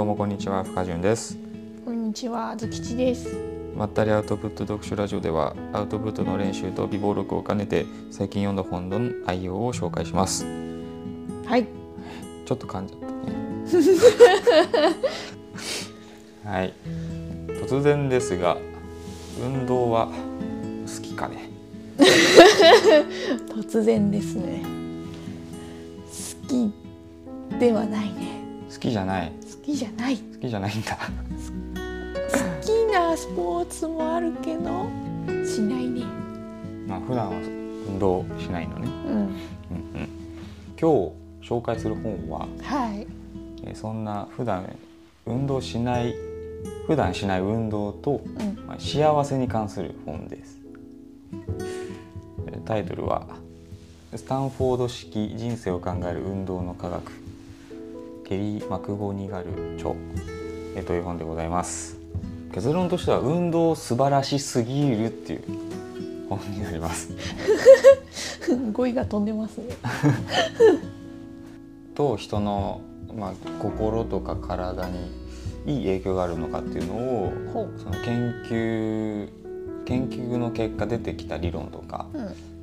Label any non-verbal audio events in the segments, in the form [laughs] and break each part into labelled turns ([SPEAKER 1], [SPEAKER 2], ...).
[SPEAKER 1] どうもこんにちは。深潤です。
[SPEAKER 2] こんにちは、あずきちです。
[SPEAKER 1] まったりアウトプット読書ラジオではアウトプットの練習と微暴録を兼ねて最近読んだ本の内容を紹介します。
[SPEAKER 2] はい、
[SPEAKER 1] ちょっと噛んじゃったね。[laughs] はい。突然ですが運動は好きかね？[laughs]
[SPEAKER 2] 突然ですね。好きではないね。
[SPEAKER 1] 好きじゃない。
[SPEAKER 2] 好きじゃない。
[SPEAKER 1] 好きじゃないんだ。
[SPEAKER 2] 好きなスポーツもあるけど、しないね。
[SPEAKER 1] まあ普段は運動しないのね、
[SPEAKER 2] うん、
[SPEAKER 1] うんうん、今日紹介する本は
[SPEAKER 2] はい。
[SPEAKER 1] えーそんな普段運動しない普段しない運動と、
[SPEAKER 2] うん、
[SPEAKER 1] まあ、幸せに関する本です。えータイトルは「スタンフォード式人生を考える運動の科学」ゲリー・マクゴニガル著、えーという本でございます結論としては運動素晴らしすぎるっていう本になります [laughs]
[SPEAKER 2] 語彙が飛んでますね。[laughs]
[SPEAKER 1] と人の、まあ、心とか体にいい影響があるのかっていうのを。その研究研究の結果出てきた理論とか、
[SPEAKER 2] うん、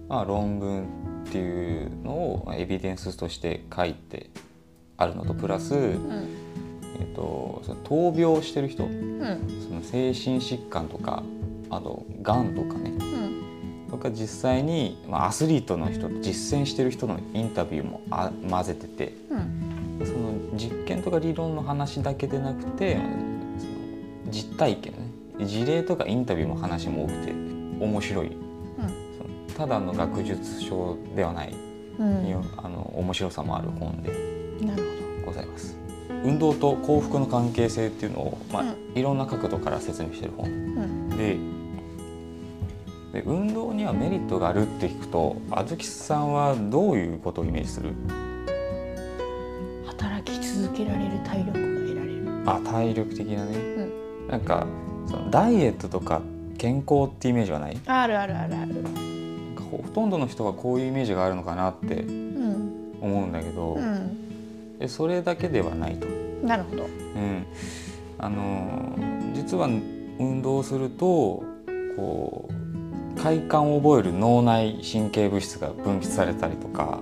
[SPEAKER 1] まあ、論文っていうのをまあエビデンスとして書いてあるのとプラス、
[SPEAKER 2] うん、
[SPEAKER 1] えっと、その闘病してる人
[SPEAKER 2] うん、
[SPEAKER 1] その精神疾患とかあとがんとかね。
[SPEAKER 2] うん、
[SPEAKER 1] とか実際に、まあ、アスリートの人実践してる人のインタビューもあ混ぜてて
[SPEAKER 2] うん、
[SPEAKER 1] その実験とか理論の話だけでなくてその実体験ね。事例とかインタビューも話も多くて面白い。そのただの学術書ではない、あの面白さもある本でございます。運動と幸福の関係性っていうのを、まあ
[SPEAKER 2] うん。
[SPEAKER 1] いろんな角度から説明してる本。
[SPEAKER 2] うん、
[SPEAKER 1] でで運動にはメリットがあるって聞くとあずきさんはどういうことをイメージする？
[SPEAKER 2] 働き続けられる体力が得られる。
[SPEAKER 1] あ体力的なね、
[SPEAKER 2] ん。
[SPEAKER 1] なんかそのダイエットとか健康ってイメージはない？
[SPEAKER 2] あるあるあるある。
[SPEAKER 1] ほほとんどの人がこういうイメージがあるのかなって
[SPEAKER 2] うん、
[SPEAKER 1] 思うんだけど、
[SPEAKER 2] うん、
[SPEAKER 1] えそれだけではないと。
[SPEAKER 2] なるほど。
[SPEAKER 1] うん、あの実は運動するとこう快感を覚える脳内神経物質が分泌されたりとか、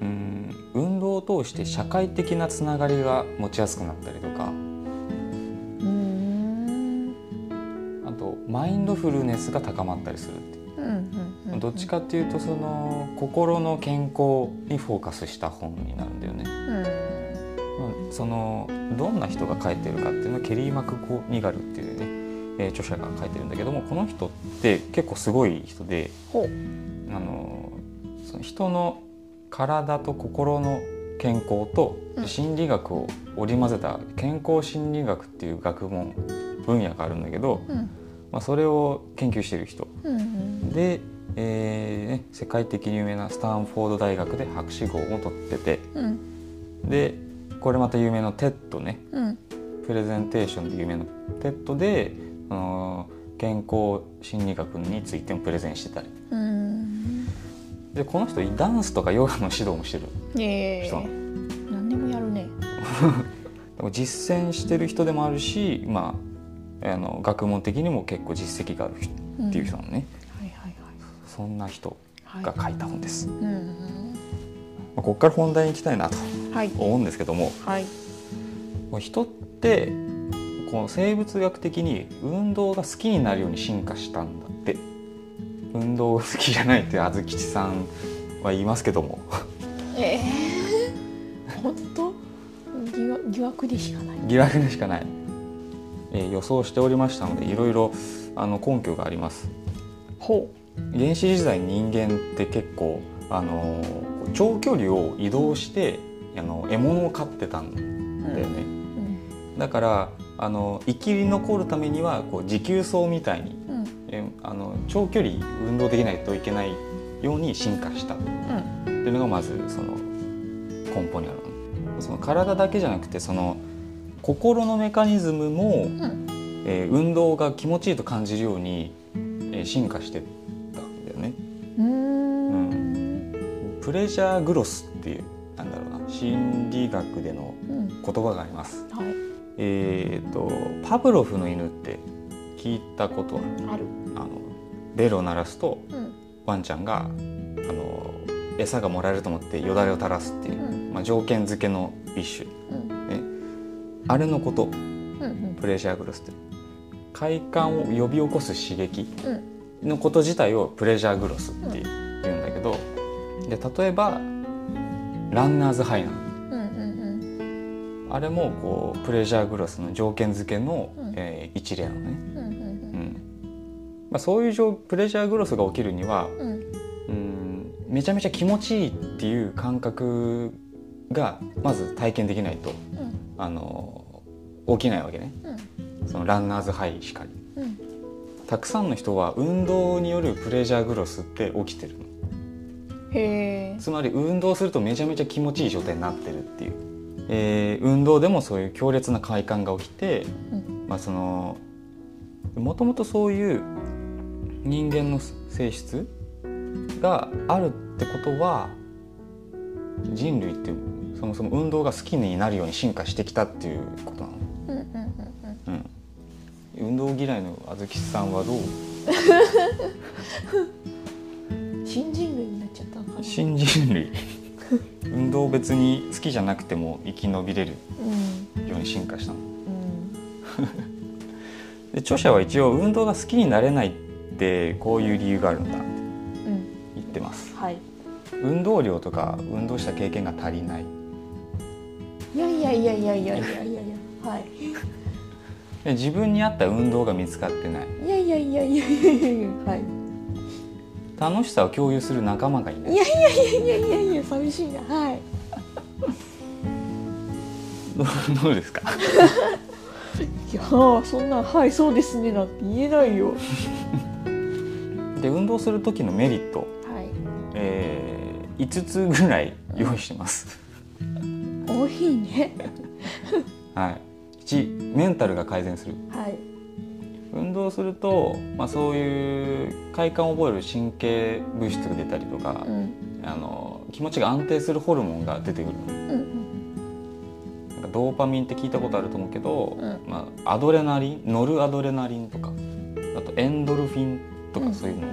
[SPEAKER 1] うん、運動を通して社会的なつながりが持ちやすくなったりとか
[SPEAKER 2] うーん、
[SPEAKER 1] あとマインドフルネスが高まったりするって。どっちかっていうとその心の健康にフォーカスした本になるんだよね。そのどんな人が書いてるかっていうのはケリー・マクゴニガルっていうね、えー著者が書いてるんだけどもこの人って結構すごい人で。あのその人の体と心の健康と
[SPEAKER 2] うん
[SPEAKER 1] 心理学を織り交ぜた健康心理学っていう学問分野があるんだけど、
[SPEAKER 2] うん。
[SPEAKER 1] まあ、それを研究してる人
[SPEAKER 2] うんうん。
[SPEAKER 1] で、えーね、世界的に有名なスタンフォード大学で博士号も取ってて
[SPEAKER 2] うん。
[SPEAKER 1] でこれまた有名な TED ね
[SPEAKER 2] うん。
[SPEAKER 1] プレゼンテーションで有名な TED であの健康心理学についてもプレゼンしてたり
[SPEAKER 2] うん。
[SPEAKER 1] でこの人ダンスとかヨガの指導もしてる
[SPEAKER 2] ええ
[SPEAKER 1] 人なの
[SPEAKER 2] 何でもやるね。[laughs]
[SPEAKER 1] でも実践してる人でもあるし、まあ、あの学問的にも結構実績がある人っていう人なのね、
[SPEAKER 2] はいはい
[SPEAKER 1] そんな人
[SPEAKER 2] はい。
[SPEAKER 1] が書いた本です、ま
[SPEAKER 2] うん。
[SPEAKER 1] あ、ここから本題に行きたいなと
[SPEAKER 2] はい。
[SPEAKER 1] 思うんですけども
[SPEAKER 2] はい。
[SPEAKER 1] こう人ってこの生物学的に運動が好きになるように進化したんだって。運動好きじゃないってあずきちさんは言いますけども。
[SPEAKER 2] ええ本当？疑惑疑惑でしかない。
[SPEAKER 1] 疑惑でしかない、えー予想しておりましたのでいろいろあの根拠があります。
[SPEAKER 2] ほ
[SPEAKER 1] 原始時代人間って結構あのー長距離を移動してあの獲物を飼ってたん
[SPEAKER 2] う。
[SPEAKER 1] だよね、
[SPEAKER 2] うん。
[SPEAKER 1] だからあの生き残るためにはこう持久走みたいに
[SPEAKER 2] うん。
[SPEAKER 1] えあの長距離運動できないといけないように進化したって
[SPEAKER 2] うん。
[SPEAKER 1] いうのがまずその根本にあるのその体だけじゃなくてその心のメカニズムも、
[SPEAKER 2] うん。
[SPEAKER 1] えー運動が気持ちいいと感じるように、えー進化してったんだよね
[SPEAKER 2] うーん。
[SPEAKER 1] プレジャーグロスっていう心理学での
[SPEAKER 2] うん。
[SPEAKER 1] 言葉があります。
[SPEAKER 2] はい。
[SPEAKER 1] えー、とパブロフの犬って聞いたことは？
[SPEAKER 2] ある。
[SPEAKER 1] あのベルを鳴らすと
[SPEAKER 2] うん。
[SPEAKER 1] ワンちゃんがあの餌がもらえると思ってよだれを垂らすっていうう、
[SPEAKER 2] ん。
[SPEAKER 1] まあ、条件付けの一種。
[SPEAKER 2] うん。
[SPEAKER 1] あれのこと
[SPEAKER 2] うんうん。
[SPEAKER 1] プレジャーグロスって快感を呼び起こす刺激
[SPEAKER 2] うん。
[SPEAKER 1] のこと自体をプレジャーグロスって言うんだけど、で例えばランナーズハイなの。
[SPEAKER 2] うんうん
[SPEAKER 1] あれもこうプレジャーグロスの条件付けの、
[SPEAKER 2] うん。
[SPEAKER 1] えー一例なのね、
[SPEAKER 2] うんうん
[SPEAKER 1] うん。まあ、そういう状プレジャーグロスが起きるには
[SPEAKER 2] うん。
[SPEAKER 1] めちゃめちゃ気持ちいいっていう感覚がまず体験できないと
[SPEAKER 2] うん。
[SPEAKER 1] あの起きないわけね。そのランナーズハイしかり。たくさんの人は運動によるプレジャーグロスって起きてる。の
[SPEAKER 2] へえ
[SPEAKER 1] つまり運動するとめちゃめちゃ気持ちいい状態になってるっていう、えー運動でもそういう強烈な快感が起きて、
[SPEAKER 2] うん。
[SPEAKER 1] まあそのもともとそういう人間の性質があるってことは人類ってそもそも運動が好きになるように進化してきたっていうことなの。
[SPEAKER 2] うんうんうん
[SPEAKER 1] うん。運動嫌いのあずきさんはどう？
[SPEAKER 2] う [laughs] ん新人類
[SPEAKER 1] 新人類 [laughs] 運動別に好きじゃなくても生き延びれるように進化したの。[laughs] で著者は一応運動が好きになれないってこういう理由があるんだって言ってます。
[SPEAKER 2] うんはい、
[SPEAKER 1] 運動量とか運動した経験が足りない。
[SPEAKER 2] いやいやいやいやいやいやいやはい。[laughs]
[SPEAKER 1] 自分に合った運動が見つかってない。
[SPEAKER 2] いやいやいやいやいやいやはい。
[SPEAKER 1] 楽しさを共有する仲間がいない。
[SPEAKER 2] いやいやいやいやいやいや寂しいな。はい。[laughs]
[SPEAKER 1] どうですか？[laughs]
[SPEAKER 2] いやーそんなはいそうですねなんて言えないよ。
[SPEAKER 1] で運動する時のメリット、
[SPEAKER 2] はい。
[SPEAKER 1] えー、5つぐらい用意してます、
[SPEAKER 2] 多いね。
[SPEAKER 1] はい、1メンタルが改善する。
[SPEAKER 2] はい
[SPEAKER 1] 運動すると、まあ、そういう快感を覚える神経物質が出たりとか
[SPEAKER 2] う、ん。
[SPEAKER 1] あの気持ちが安定するホルモンが出てくる。
[SPEAKER 2] うん
[SPEAKER 1] なんかドーパミンって聞いたことあると思うけど、
[SPEAKER 2] うん。
[SPEAKER 1] まあ、アドレナリンノルアドレナリンとかあとエンドルフィンと
[SPEAKER 2] うん。
[SPEAKER 1] かそういうの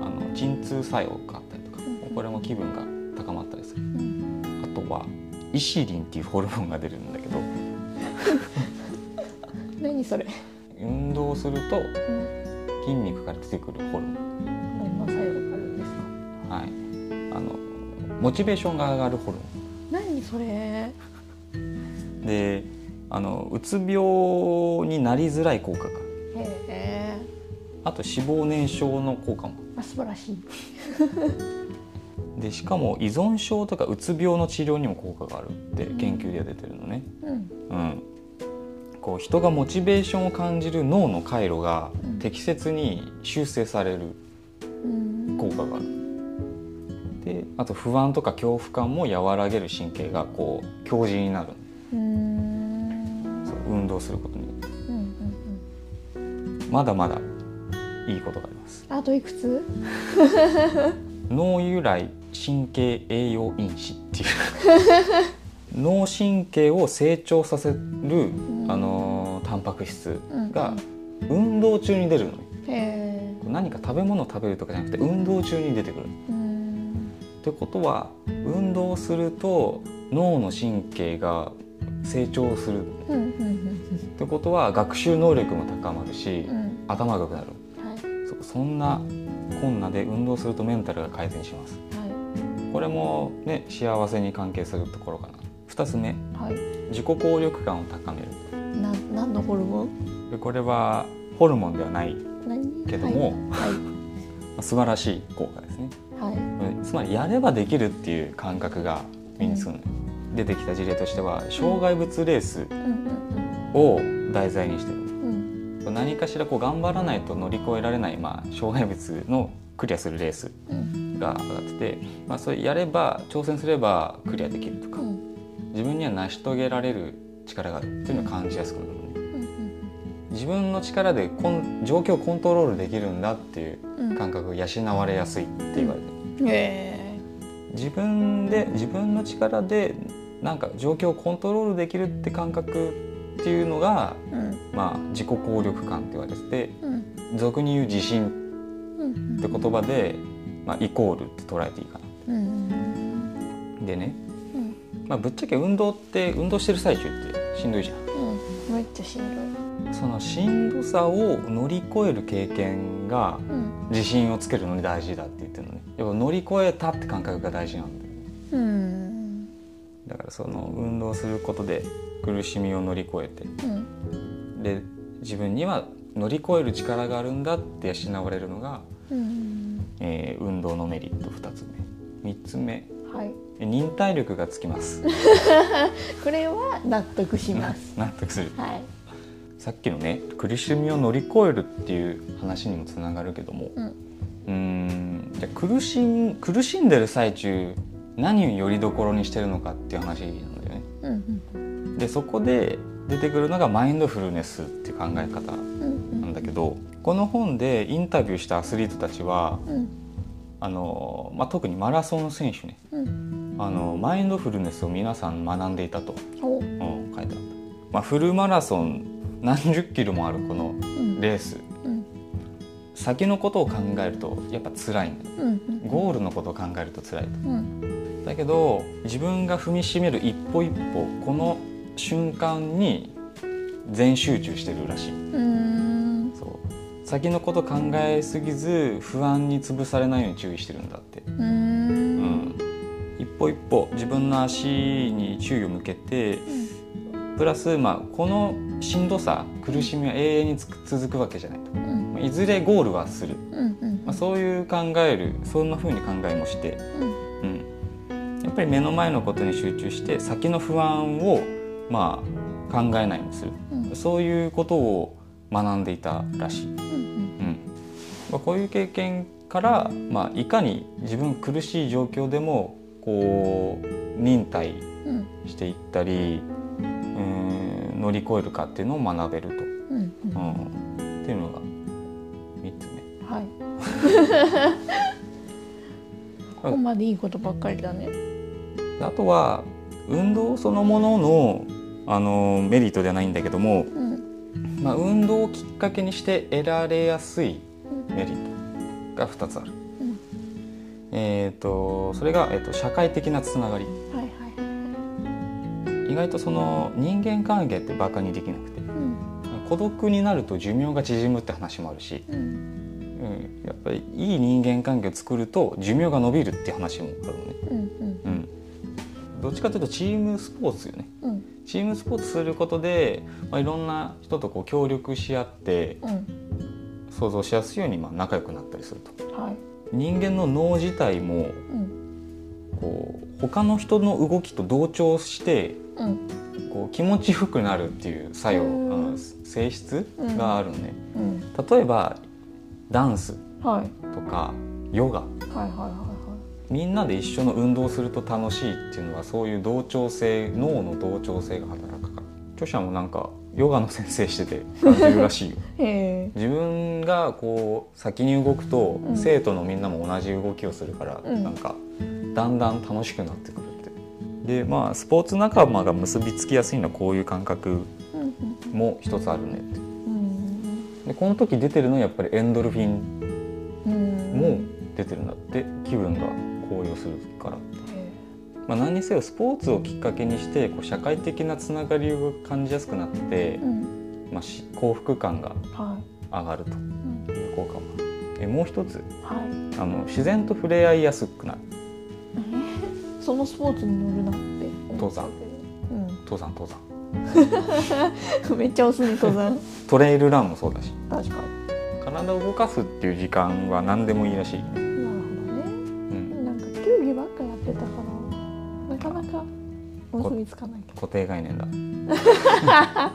[SPEAKER 1] が、あの鎮痛作用があったりとか、
[SPEAKER 2] うん。
[SPEAKER 1] これも気分が高まったりする。
[SPEAKER 2] うん。
[SPEAKER 1] あとはイシリンっていうホルモンが出るんだけど。[laughs]
[SPEAKER 2] 何それ
[SPEAKER 1] 運動すると
[SPEAKER 2] うん。
[SPEAKER 1] 筋肉から出てくるホルモン。
[SPEAKER 2] どんな作用があるんですか？
[SPEAKER 1] はい、あのモチベーションが上がるホルモ
[SPEAKER 2] 何それ？
[SPEAKER 1] ンであのうつ病になりづらい効果が。
[SPEAKER 2] へえ。
[SPEAKER 1] あと脂肪燃焼の効果も。
[SPEAKER 2] あ素晴らしい。[laughs]
[SPEAKER 1] でしかも依存症とかうつ病の治療にも効果があるって研究では出てるのね、
[SPEAKER 2] うん。
[SPEAKER 1] うん、こう人がモチベーションを感じる脳の回路が
[SPEAKER 2] うん
[SPEAKER 1] 適切に修正される
[SPEAKER 2] うん。
[SPEAKER 1] 効果がある。であと不安とか恐怖感も和らげる神経がこう強靭になる。
[SPEAKER 2] うん。
[SPEAKER 1] そう運動することによって。
[SPEAKER 2] うんうんうん
[SPEAKER 1] まだまだいいことがあります。
[SPEAKER 2] あといくつ？[laughs]
[SPEAKER 1] 脳由来神経栄養因子っていう。脳神経を成長させる、
[SPEAKER 2] ん
[SPEAKER 1] あのータンパク質が
[SPEAKER 2] うん。
[SPEAKER 1] 運動中に出るの。よ
[SPEAKER 2] へえ
[SPEAKER 1] 何か食べ物を食べるとかじゃなくて運動中に出てくる。
[SPEAKER 2] うん。
[SPEAKER 1] ってことは運動すると脳の神経が成長するってことは学習能力も高まるし、
[SPEAKER 2] うん。うん
[SPEAKER 1] 頭が良くなる。
[SPEAKER 2] はい。
[SPEAKER 1] そそんなこんなで運動するとメンタルが改善します。
[SPEAKER 2] は
[SPEAKER 1] これもね幸せに関係するところかな。2つ目。
[SPEAKER 2] いはい。
[SPEAKER 1] 自己効力感を高める
[SPEAKER 2] な何のホルモン？
[SPEAKER 1] でこれはホルモンではない
[SPEAKER 2] 何？
[SPEAKER 1] けども
[SPEAKER 2] はい
[SPEAKER 1] まあ [laughs] 素晴らしい効果ですね。
[SPEAKER 2] はい、はい。
[SPEAKER 1] つまりやればできるっていう感覚が身につくのよ、出てきた事例としては障害物レース
[SPEAKER 2] うん
[SPEAKER 1] を題材にしてる
[SPEAKER 2] うんうん。
[SPEAKER 1] 何かしらこう頑張らないと乗り越えられない、まあ、障害物のクリアするレース
[SPEAKER 2] うん。
[SPEAKER 1] が上がってて、まあ、それやれば挑戦すればクリアできるとか。
[SPEAKER 2] うん。
[SPEAKER 1] 自分には成し遂げられる力がある。っていうのを感じやすくなる自分の力でコン状況をコントロールできるんだっていう
[SPEAKER 2] うん
[SPEAKER 1] 感覚が養われやすいって言われてる。
[SPEAKER 2] へえ。
[SPEAKER 1] 自分で自分の力でなんか状況をコントロールできるって感覚っていうのが、
[SPEAKER 2] うん。
[SPEAKER 1] まあ、自己効力感って言われてて
[SPEAKER 2] うん。
[SPEAKER 1] 俗に言う自信
[SPEAKER 2] うん
[SPEAKER 1] って言葉で、まあ、イコールって捉えていいかな。
[SPEAKER 2] うん。
[SPEAKER 1] でね、
[SPEAKER 2] うん。
[SPEAKER 1] まあ、ぶっちゃけ運動って運動してる最中ってしんどいじゃん。
[SPEAKER 2] うん。めっちゃしんど
[SPEAKER 1] そのしんどさを乗り越える経験が自信をつけるのに大事だって言ってるのね。やっぱ乗り越えたって感覚が大事なんだよね。
[SPEAKER 2] うん。
[SPEAKER 1] だからその運動することで苦しみを乗り越えて
[SPEAKER 2] うん。
[SPEAKER 1] で自分には乗り越える力があるんだって養われるのが、
[SPEAKER 2] うん。
[SPEAKER 1] えー運動のメリット2つ目。3つ目
[SPEAKER 2] はい。
[SPEAKER 1] え忍耐力がつきます。[laughs]
[SPEAKER 2] これは納得します。
[SPEAKER 1] 納得する。
[SPEAKER 2] はい。
[SPEAKER 1] さっきのね苦しみを乗り越えるっていう話にもつながるけども。
[SPEAKER 2] うん。
[SPEAKER 1] んじゃあ苦しん苦しんでる最中何をよりどころにしてるのかっていう話なんだよね。
[SPEAKER 2] うん
[SPEAKER 1] でそこで出てくるのがマインドフルネスっていう考え方
[SPEAKER 2] うん。
[SPEAKER 1] なんだけどこの本でインタビューしたアスリートたちは
[SPEAKER 2] うん
[SPEAKER 1] あの、まあ、特にマラソン選手ね。
[SPEAKER 2] うん。
[SPEAKER 1] あのマインドフルネスを皆さん学んでいたと、
[SPEAKER 2] お。
[SPEAKER 1] うん、書いてあった、まあ、フルマラソン何十キロもあるこの
[SPEAKER 2] うん。
[SPEAKER 1] レース。
[SPEAKER 2] うん。
[SPEAKER 1] 先のことを考えるとやっぱ辛いんだ。ゴールのことを考えると辛いと。
[SPEAKER 2] うん。
[SPEAKER 1] だけど自分が踏みしめる一歩一歩この瞬間に全集中してるらしい先のこと考えすぎず不安に潰されないように注意してるんだって、
[SPEAKER 2] う
[SPEAKER 1] うん。ん、一歩一歩自分の足に注意を向けてプラス、まあ、このしんどさ苦しみは永遠に続くわけじゃないと。
[SPEAKER 2] うん。
[SPEAKER 1] まあいずれゴールはする、まあ、そういう考えるそんな風に考えもして。うん、やっぱり目の前のことに集中して先の不安をまあ考えないようにする。
[SPEAKER 2] うん。
[SPEAKER 1] そういうことを学んでいたらしい、まあ、こういう経験から、まあ、いかに自分苦しい状況でもこう忍耐
[SPEAKER 2] うん
[SPEAKER 1] していったりうん乗り越えるかっていうのを学べると、
[SPEAKER 2] うんうん。
[SPEAKER 1] うん、っていうのが3つ目。
[SPEAKER 2] はい。[laughs] ここまでいいことばっかりだね。
[SPEAKER 1] あとは運動そのもののあのメリットではないんだけども、
[SPEAKER 2] うん。
[SPEAKER 1] まあ、運動をきっかけにして得られやすいメリットが2つある。
[SPEAKER 2] うん。
[SPEAKER 1] えー、とそれが、えー、と社会的なつながり。
[SPEAKER 2] はいはい
[SPEAKER 1] 意外とその人間関係ってバカにできなくて。
[SPEAKER 2] うん。
[SPEAKER 1] 孤独になると寿命が縮むって話もあるし、
[SPEAKER 2] うん。
[SPEAKER 1] うん、やっぱりいい人間関係を作ると寿命が伸びるって話もあるのね、
[SPEAKER 2] うん。
[SPEAKER 1] うん、どっちかというとチームスポーツよね。
[SPEAKER 2] うん。
[SPEAKER 1] チームスポーツすることで、まあ、いろんな人とこう協力し合って
[SPEAKER 2] うん
[SPEAKER 1] 想像しやすいようにまあ仲良くなったりすると。
[SPEAKER 2] はい。
[SPEAKER 1] 人間の脳自体も
[SPEAKER 2] うん。
[SPEAKER 1] こう他の人の動きと同調して
[SPEAKER 2] うん。
[SPEAKER 1] こう気持ちよくなるっていう作用あ
[SPEAKER 2] うん。
[SPEAKER 1] の性質があるね、
[SPEAKER 2] うん。
[SPEAKER 1] 例えばダンス
[SPEAKER 2] はい。
[SPEAKER 1] とかヨガ。
[SPEAKER 2] はいはいはいは
[SPEAKER 1] みんなで一緒の運動をすると楽しいっていうのはそういう同調性脳の同調性が働くから。著者もなんかヨガの先生してて感じるらしいよ。[laughs] 自分がこう先に動くと、
[SPEAKER 2] うん。
[SPEAKER 1] 生徒のみんなも同じ動きをするから、
[SPEAKER 2] うん。
[SPEAKER 1] なんかだんだん楽しくなってくるって。でまあスポーツ仲間が結びつきやすいのはこういう感覚も一つあるねって。
[SPEAKER 2] うん
[SPEAKER 1] でこの時出てるのはやっぱりエンドルフィン
[SPEAKER 2] うん。
[SPEAKER 1] も出てるんだって気分が高揚するまあ、何にせよスポーツをきっかけにしてこう社会的なつながりを感じやすくなって
[SPEAKER 2] え、うん。
[SPEAKER 1] まあ、し幸福感が
[SPEAKER 2] はい。
[SPEAKER 1] 上がると
[SPEAKER 2] うん。
[SPEAKER 1] いう効果もある。でもう一つ。
[SPEAKER 2] はい。
[SPEAKER 1] あの自然と触れ合いやすくなる。
[SPEAKER 2] えそのスポーツに乗るなって思っちゃうけど
[SPEAKER 1] 登山登山。
[SPEAKER 2] うん [laughs] めっちゃおすね登山。[laughs]
[SPEAKER 1] トレイルランもそうだし。
[SPEAKER 2] 確か
[SPEAKER 1] 体を動かすっていう時間は何でもいいらしい、
[SPEAKER 2] になるほどね。
[SPEAKER 1] うん、
[SPEAKER 2] なんか球技ばっかやってたからなかなか結びつかないけど。
[SPEAKER 1] 固定概念だ。[laughs]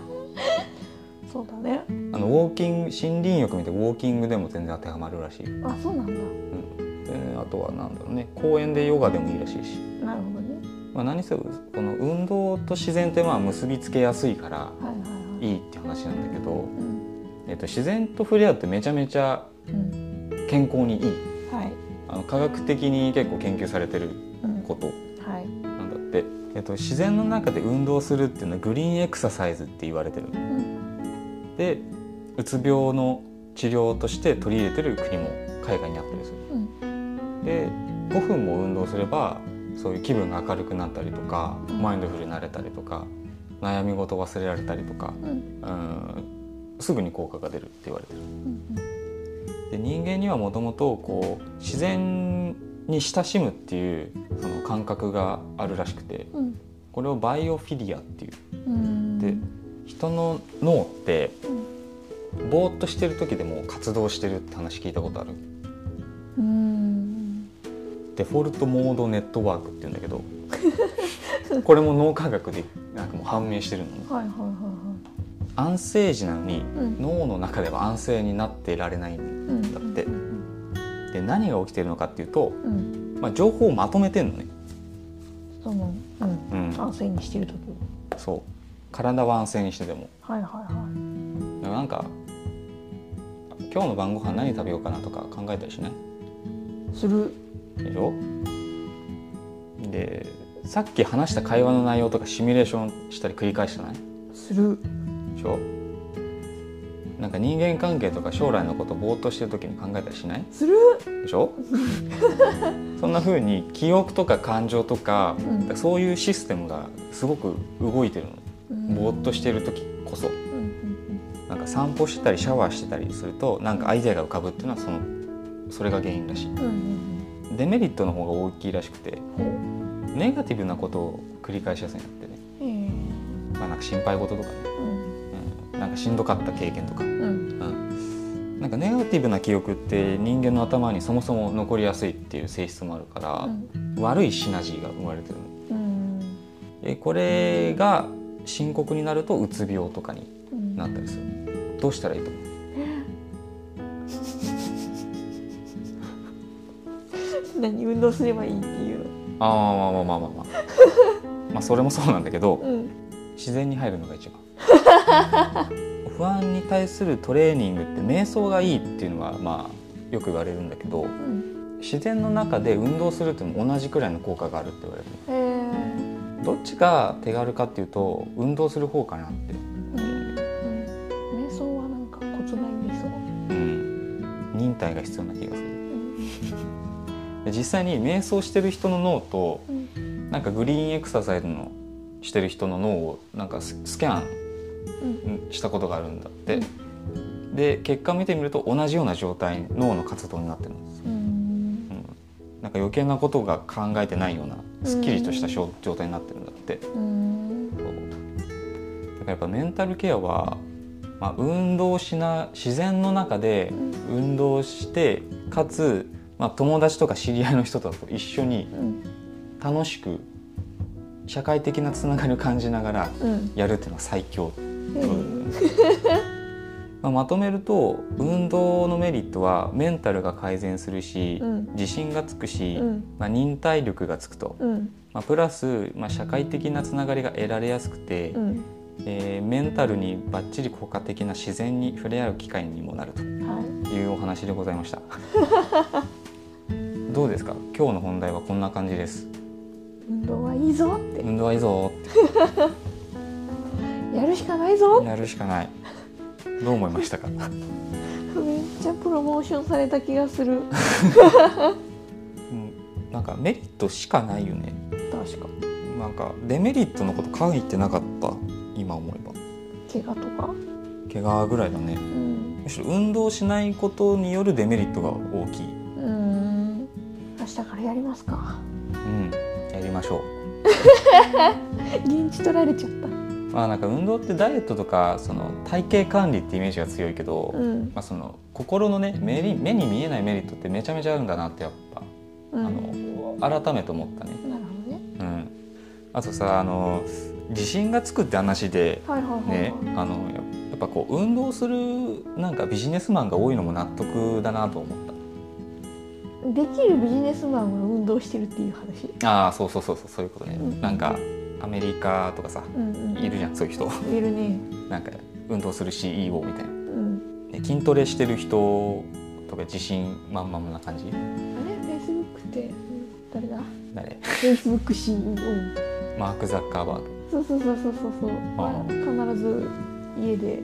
[SPEAKER 2] そうだね。
[SPEAKER 1] あのウォーキング森林浴見てウォーキングでも全然当てはまるらしい、
[SPEAKER 2] あそうなんだ。
[SPEAKER 1] であとはなんだろうね。公園でヨガでもいいらしいし、
[SPEAKER 2] なるほどね。
[SPEAKER 1] まあ、何せよこの運動と自然ってまあ結びつけやすいから
[SPEAKER 2] はいはい
[SPEAKER 1] って話なんだけど、
[SPEAKER 2] うん。
[SPEAKER 1] えっと、自然と触れ合うってめちゃめちゃ
[SPEAKER 2] うん。
[SPEAKER 1] 健康にいい。
[SPEAKER 2] はい。
[SPEAKER 1] あの科学的に結構研究されてる
[SPEAKER 2] うん。
[SPEAKER 1] こと。
[SPEAKER 2] はい
[SPEAKER 1] なんえっと、自然の中で運動するっていうのはグリーンエクササイズって言われてる
[SPEAKER 2] うん。
[SPEAKER 1] でうつ病の治療として取り入れてる国も海外にあったりする。
[SPEAKER 2] うん。
[SPEAKER 1] で5分も運動すればそういう気分が明るくなったりとか
[SPEAKER 2] うん。
[SPEAKER 1] マインドフルになれたりとか悩み事忘れられたりとか
[SPEAKER 2] うん。
[SPEAKER 1] うんすぐに効果が出るって言われてる。
[SPEAKER 2] うん。
[SPEAKER 1] で人間にはもともとこう自然に親しむっていうその感覚があるらしくて
[SPEAKER 2] うん。
[SPEAKER 1] これをバイオフィリアっていう。
[SPEAKER 2] うん。
[SPEAKER 1] で人の脳って
[SPEAKER 2] うん。
[SPEAKER 1] ぼーっとしてる時でも活動してるって話聞いたことある。
[SPEAKER 2] うん。
[SPEAKER 1] デフォルトモードネットワークって言うんだけどこれも脳科学でなんかもう判明してるのね。
[SPEAKER 2] はいはいはいはい。
[SPEAKER 1] 安静時なのに
[SPEAKER 2] うん。
[SPEAKER 1] 脳の中では安静になっていられない
[SPEAKER 2] うん
[SPEAKER 1] だって。
[SPEAKER 2] うん。
[SPEAKER 1] で何が起きてるのかっていうと、
[SPEAKER 2] うん。
[SPEAKER 1] まあ、情報をまとめてんのね、
[SPEAKER 2] そのうん。
[SPEAKER 1] うん、
[SPEAKER 2] 安静にしてる時。
[SPEAKER 1] そう。体は安静にしてても。
[SPEAKER 2] はいはいはい。
[SPEAKER 1] だからなんか今日の晩ご飯何食べようかなとか考えたりしない？
[SPEAKER 2] する。
[SPEAKER 1] でしょ？でさっき話した会話の内容とかシミュレーションしたり繰り返してない？
[SPEAKER 2] する。
[SPEAKER 1] でしょ？なんか人間関係とか将来のことぼーっとしてる時に考えたりしない？
[SPEAKER 2] する？
[SPEAKER 1] でしょ？[laughs] そんな風に記憶とか感情とか、
[SPEAKER 2] うん。
[SPEAKER 1] そういうシステムがすごく動いてるの。ぼーっとしてる時こそ。
[SPEAKER 2] うんうん
[SPEAKER 1] なんか散歩してたりシャワーしてたりするとなんかアイデアが浮かぶっていうのはそのそれが原因らしい。
[SPEAKER 2] うんうん
[SPEAKER 1] デメリットの方が大きいらしくてネガティブなことを繰り返しやすいんだってね、
[SPEAKER 2] ええ。
[SPEAKER 1] まあ、なんか心配事とかね、しんどかった経験とか、
[SPEAKER 2] うん。
[SPEAKER 1] なんかネガティブな記憶って人間の頭にそもそも残りやすいっていう性質もあるから、悪いシナジーが生まれてるの。
[SPEAKER 2] うん。
[SPEAKER 1] でこれが深刻になるとうつ病とかに
[SPEAKER 2] うん。
[SPEAKER 1] なったりする。どうしたらいいと思う？[laughs]
[SPEAKER 2] 何運動すればいいっていう。の
[SPEAKER 1] ああまあまあまあまあまあ。[laughs] まあそれもそうなんだけど
[SPEAKER 2] うん。
[SPEAKER 1] 自然に入るのが一番 [laughs] 不安に対するトレーニングって瞑想がいいっていうのはまあよく言われるんだけど
[SPEAKER 2] うん。
[SPEAKER 1] 自然の中で運動するっていうのも同じくらいの効果があるって言われる。
[SPEAKER 2] ええ
[SPEAKER 1] どっちが手軽かっていうと運動する方かなって。
[SPEAKER 2] うん。うん。瞑想はなん。かコツがいいそう
[SPEAKER 1] うん。忍耐が必要な気がする
[SPEAKER 2] うん。
[SPEAKER 1] で実際に瞑想してる人の脳と
[SPEAKER 2] うん。
[SPEAKER 1] なん。かグリーンエクササイズのしてる人の脳をなん。かススキャン
[SPEAKER 2] うん
[SPEAKER 1] したことがあるんだって、で結果を見てみると同じような状態脳の活動になってるんです。よ、
[SPEAKER 2] うん。
[SPEAKER 1] うん、なんか余計なことが考えてないようなすっきりとした状態になってるんだって、だからやっぱメンタルケアは、まあ、運動しな自然の中で運動してかつ、まあ、友達とか知り合いの人と一緒に
[SPEAKER 2] うん。
[SPEAKER 1] 楽しく社会的なつながりを感じながら
[SPEAKER 2] うん。
[SPEAKER 1] やるっていうのは最強。
[SPEAKER 2] うん
[SPEAKER 1] まあ、まとめると運動のメリットはメンタルが改善するし、
[SPEAKER 2] うん。
[SPEAKER 1] 自信がつくし、
[SPEAKER 2] うん。
[SPEAKER 1] まあ、忍耐力がつくと、
[SPEAKER 2] うん。
[SPEAKER 1] まあ、プラス、まあ、社会的なつながりが得られやすくて、
[SPEAKER 2] うん。
[SPEAKER 1] えーメンタルにバッチリ効果的な自然に触れ合う機会にもなると
[SPEAKER 2] はい。
[SPEAKER 1] いうお話でございました。[laughs] どうですか？今日の本題はこんな感じです。
[SPEAKER 2] 運動はいいぞって。
[SPEAKER 1] 運動はいいぞ
[SPEAKER 2] やるしかないぞ。
[SPEAKER 1] やるしかない。どう思いましたか？
[SPEAKER 2] めっちゃプロモーションされた気がする。
[SPEAKER 1] うん。なんかメリットしかないよね。
[SPEAKER 2] 確か。
[SPEAKER 1] なんかデメリットのこと書いてなかった？今思えば。
[SPEAKER 2] 怪我とか？
[SPEAKER 1] 怪我ぐらいだね。
[SPEAKER 2] うん。
[SPEAKER 1] むしろ運動しないことによるデメリットが大きい。
[SPEAKER 2] うん。明日からやりますか。
[SPEAKER 1] うん。やりましょ [laughs]
[SPEAKER 2] 認知取られちゃった。
[SPEAKER 1] うまあなんか運動ってダイエットとかその体型管理ってイメージが強いけど、
[SPEAKER 2] うん。
[SPEAKER 1] まあ、その心のね目に目に見えないメリットってめちゃめちゃあるんだなってやっぱ、
[SPEAKER 2] うん。
[SPEAKER 1] あの改めて思ったね。
[SPEAKER 2] なるほどね。
[SPEAKER 1] うん。あとさあの自信がつくって話で
[SPEAKER 2] はいはい
[SPEAKER 1] ねあのやっぱこう運動するなんかビジネスマンが多いのも納得だなと思った。
[SPEAKER 2] できるビジネスマンは運動してるっていう話。
[SPEAKER 1] ああそうそうそうそうそういうことね、
[SPEAKER 2] うん。
[SPEAKER 1] なんかアメリカとかさ
[SPEAKER 2] うんうん
[SPEAKER 1] いるじゃんそういう人。
[SPEAKER 2] いるね。[laughs]
[SPEAKER 1] なんか運動する CEO みたいな。
[SPEAKER 2] うん。
[SPEAKER 1] ね筋トレしてる人とか自信満々な感じ？
[SPEAKER 2] あれ？フェイスブックって誰だ？
[SPEAKER 1] 誰？
[SPEAKER 2] フェイスブック CEO
[SPEAKER 1] マーク・ザッカーバーグ。
[SPEAKER 2] そうそうそうそうそうそう。
[SPEAKER 1] あ
[SPEAKER 2] 必ず家で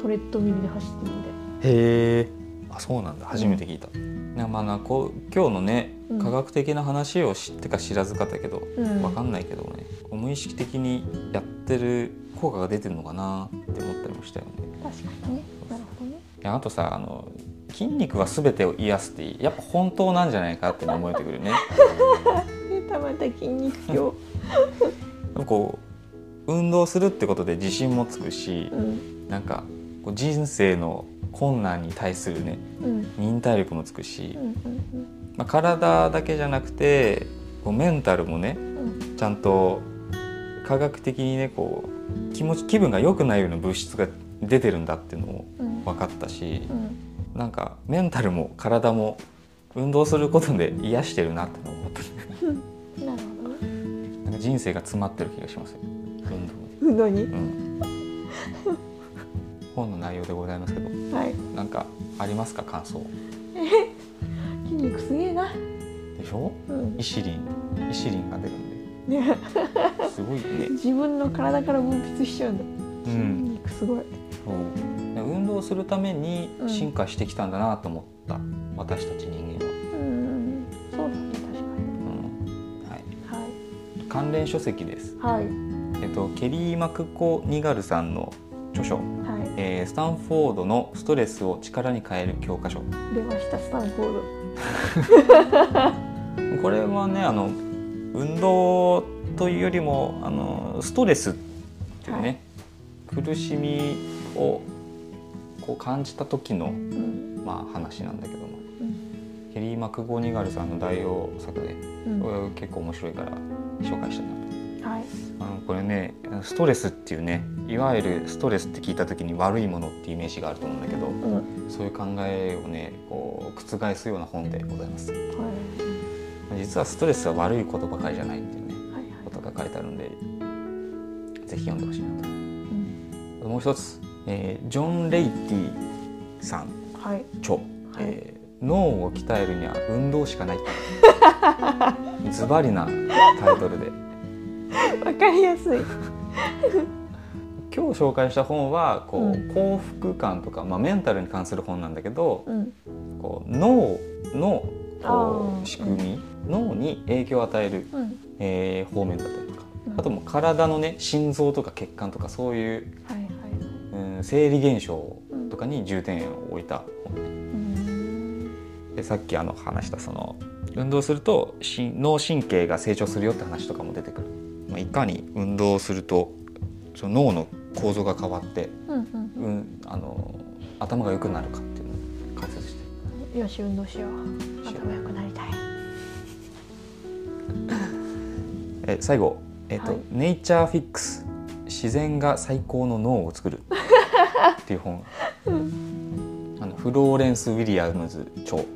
[SPEAKER 2] トレッドミルで走ってるみ
[SPEAKER 1] へえあそうなんだ。初めて聞いた、ねまあなこう今日のね
[SPEAKER 2] うん。
[SPEAKER 1] 科学的な話を知ってか知らずかだけど、
[SPEAKER 2] たいな、うん、
[SPEAKER 1] わかんないけどねこう無意識的にやってる効果が出てるのかなって思ったりもしたよね。
[SPEAKER 2] 確かにね。なるほどね。
[SPEAKER 1] いやあとさあの筋肉は全てを癒すってやっぱ本当なんじゃないかって思えてくるね。
[SPEAKER 2] 出たまた筋肉今
[SPEAKER 1] やっぱこう運動するってことで自信もつくし
[SPEAKER 2] 日うん。
[SPEAKER 1] なんかこう人生の困難に対するね
[SPEAKER 2] うん。
[SPEAKER 1] 忍耐力もつくし
[SPEAKER 2] う、ん
[SPEAKER 1] まあ、体だけじゃなくてこうメンタルもね
[SPEAKER 2] うんうん。
[SPEAKER 1] ちゃんと科学的にねこう気持ち気分が良くないような物質が出てるんだっていうのも
[SPEAKER 2] うん。
[SPEAKER 1] 分かったし
[SPEAKER 2] うん。
[SPEAKER 1] なんかメンタルも体も運動することで癒してるなって思った。
[SPEAKER 2] なるほどね。
[SPEAKER 1] なんか人生が詰まってる気がしますよ。
[SPEAKER 2] 運動に。
[SPEAKER 1] 運動に、うん、本の内容でございますけど
[SPEAKER 2] はい。
[SPEAKER 1] なんかありますか？感想。
[SPEAKER 2] 筋肉すげえな。
[SPEAKER 1] でしょ？
[SPEAKER 2] うん。
[SPEAKER 1] イシリンイシリンが出るん
[SPEAKER 2] ね。
[SPEAKER 1] ですごいね。[laughs]
[SPEAKER 2] 自分の体から分泌しちゃうんだ。
[SPEAKER 1] う
[SPEAKER 2] 筋
[SPEAKER 1] ん
[SPEAKER 2] 肉すごい。
[SPEAKER 1] そう。で運動するために
[SPEAKER 2] うん。
[SPEAKER 1] 進化してきたんだなと思った、私たち人間は、
[SPEAKER 2] うんそうだね確
[SPEAKER 1] うん。はい、
[SPEAKER 2] かに
[SPEAKER 1] 関連書籍です、
[SPEAKER 2] はい。はい
[SPEAKER 1] えっと、ケリー・マクコニガルさんの著書、
[SPEAKER 2] はい。
[SPEAKER 1] えースタンフォードのストレスを力に変える教科書。
[SPEAKER 2] 出ましたスタンフォー [laughs]
[SPEAKER 1] これはねあの運動というよりもあのストレスっていうね、苦しみをこう感じた時の、
[SPEAKER 2] ドうん。
[SPEAKER 1] まあ、話なんだけども。
[SPEAKER 2] うん。
[SPEAKER 1] ケリー・マクゴニガルさんの代表作で
[SPEAKER 2] うん。
[SPEAKER 1] 結構面白いから紹介したいなと。
[SPEAKER 2] はい。
[SPEAKER 1] あのこれねストレスっていうねいわゆるストレスって聞いた時に悪いものっていうイメージがあると思うんだけど
[SPEAKER 2] うん。
[SPEAKER 1] そういう考えをねこう覆すような本でございます。
[SPEAKER 2] はい
[SPEAKER 1] 実はストレスは悪いことばかりじゃないっていうね
[SPEAKER 2] はい
[SPEAKER 1] ことが書いてあるんでぜひ読んでほしいなと。
[SPEAKER 2] うん。
[SPEAKER 1] もう一つ、えージョン・レイティさん
[SPEAKER 2] はい。
[SPEAKER 1] 著、
[SPEAKER 2] はい。
[SPEAKER 1] えー脳を鍛えるには運動しかない。[laughs] ズバリなタイトルで。
[SPEAKER 2] わかりやすい。
[SPEAKER 1] 今日紹介した本はこう、
[SPEAKER 2] うん。
[SPEAKER 1] 幸福感とか、まあ、メンタルに関する本なんだけど
[SPEAKER 2] うん。
[SPEAKER 1] こう脳の
[SPEAKER 2] あ
[SPEAKER 1] こ
[SPEAKER 2] ー
[SPEAKER 1] う仕組み、脳に影響を与える、
[SPEAKER 2] うん。
[SPEAKER 1] えー方面だったりとか、
[SPEAKER 2] うん
[SPEAKER 1] あともう体のね心臓とか血管とかそういう、
[SPEAKER 2] はいはい
[SPEAKER 1] うん、生理現象とかに重点を置いた。本ね。
[SPEAKER 2] うん。
[SPEAKER 1] でさっきあの話したその運動するとし脳神経が成長するよって話とかも出てくる、まあ、いかに運動するとその脳の構造が変わって、
[SPEAKER 2] うんうん。
[SPEAKER 1] うん、あの頭が良くなるか
[SPEAKER 2] よし運動しよう。頭良くなりたい。
[SPEAKER 1] え最後、えっと
[SPEAKER 2] はい。
[SPEAKER 1] ネイチャーフィックス自然が最高の脳を作る。っていう本。
[SPEAKER 2] うん。
[SPEAKER 1] あのフローレンス・ウィリアムズ著。で、
[SPEAKER 2] はい。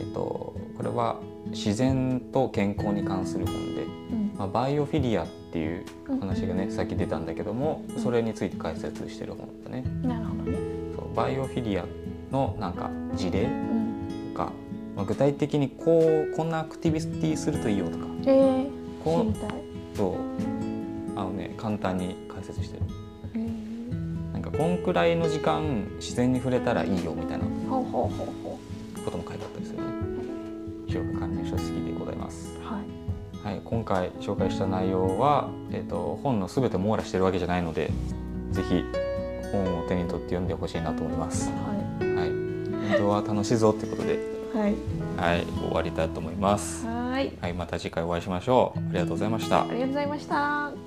[SPEAKER 1] えっと、これは自然と健康に関する本で、
[SPEAKER 2] うん。
[SPEAKER 1] まあ、バイオフィリアっていう話がねさっき出たんだけども
[SPEAKER 2] うん
[SPEAKER 1] それについて解説してる本だね。
[SPEAKER 2] なるほどね。
[SPEAKER 1] そうバイオフィリアのなんか事例
[SPEAKER 2] うん
[SPEAKER 1] 具体的にこうこんなアクティビティするといいよとか
[SPEAKER 2] えー、
[SPEAKER 1] こうそうあのね簡単に解説してる。
[SPEAKER 2] えー
[SPEAKER 1] なんかこんくらいの時間自然に触れたらいいよみたいなことも書いてあったりするね。広く関連書籍でございます。
[SPEAKER 2] うはい
[SPEAKER 1] はい、今回紹介した内容は、えっと本のすべて網羅してるわけじゃないので、ぜひ本を手に取って読んでほしいなと思います。
[SPEAKER 2] は
[SPEAKER 1] はい、運動は楽しいぞってことで、
[SPEAKER 2] いはい
[SPEAKER 1] はい、終わりたいと思います。
[SPEAKER 2] はい
[SPEAKER 1] はい、また次回お会いしましょう。ありがとうございました
[SPEAKER 2] あ。りがとうございました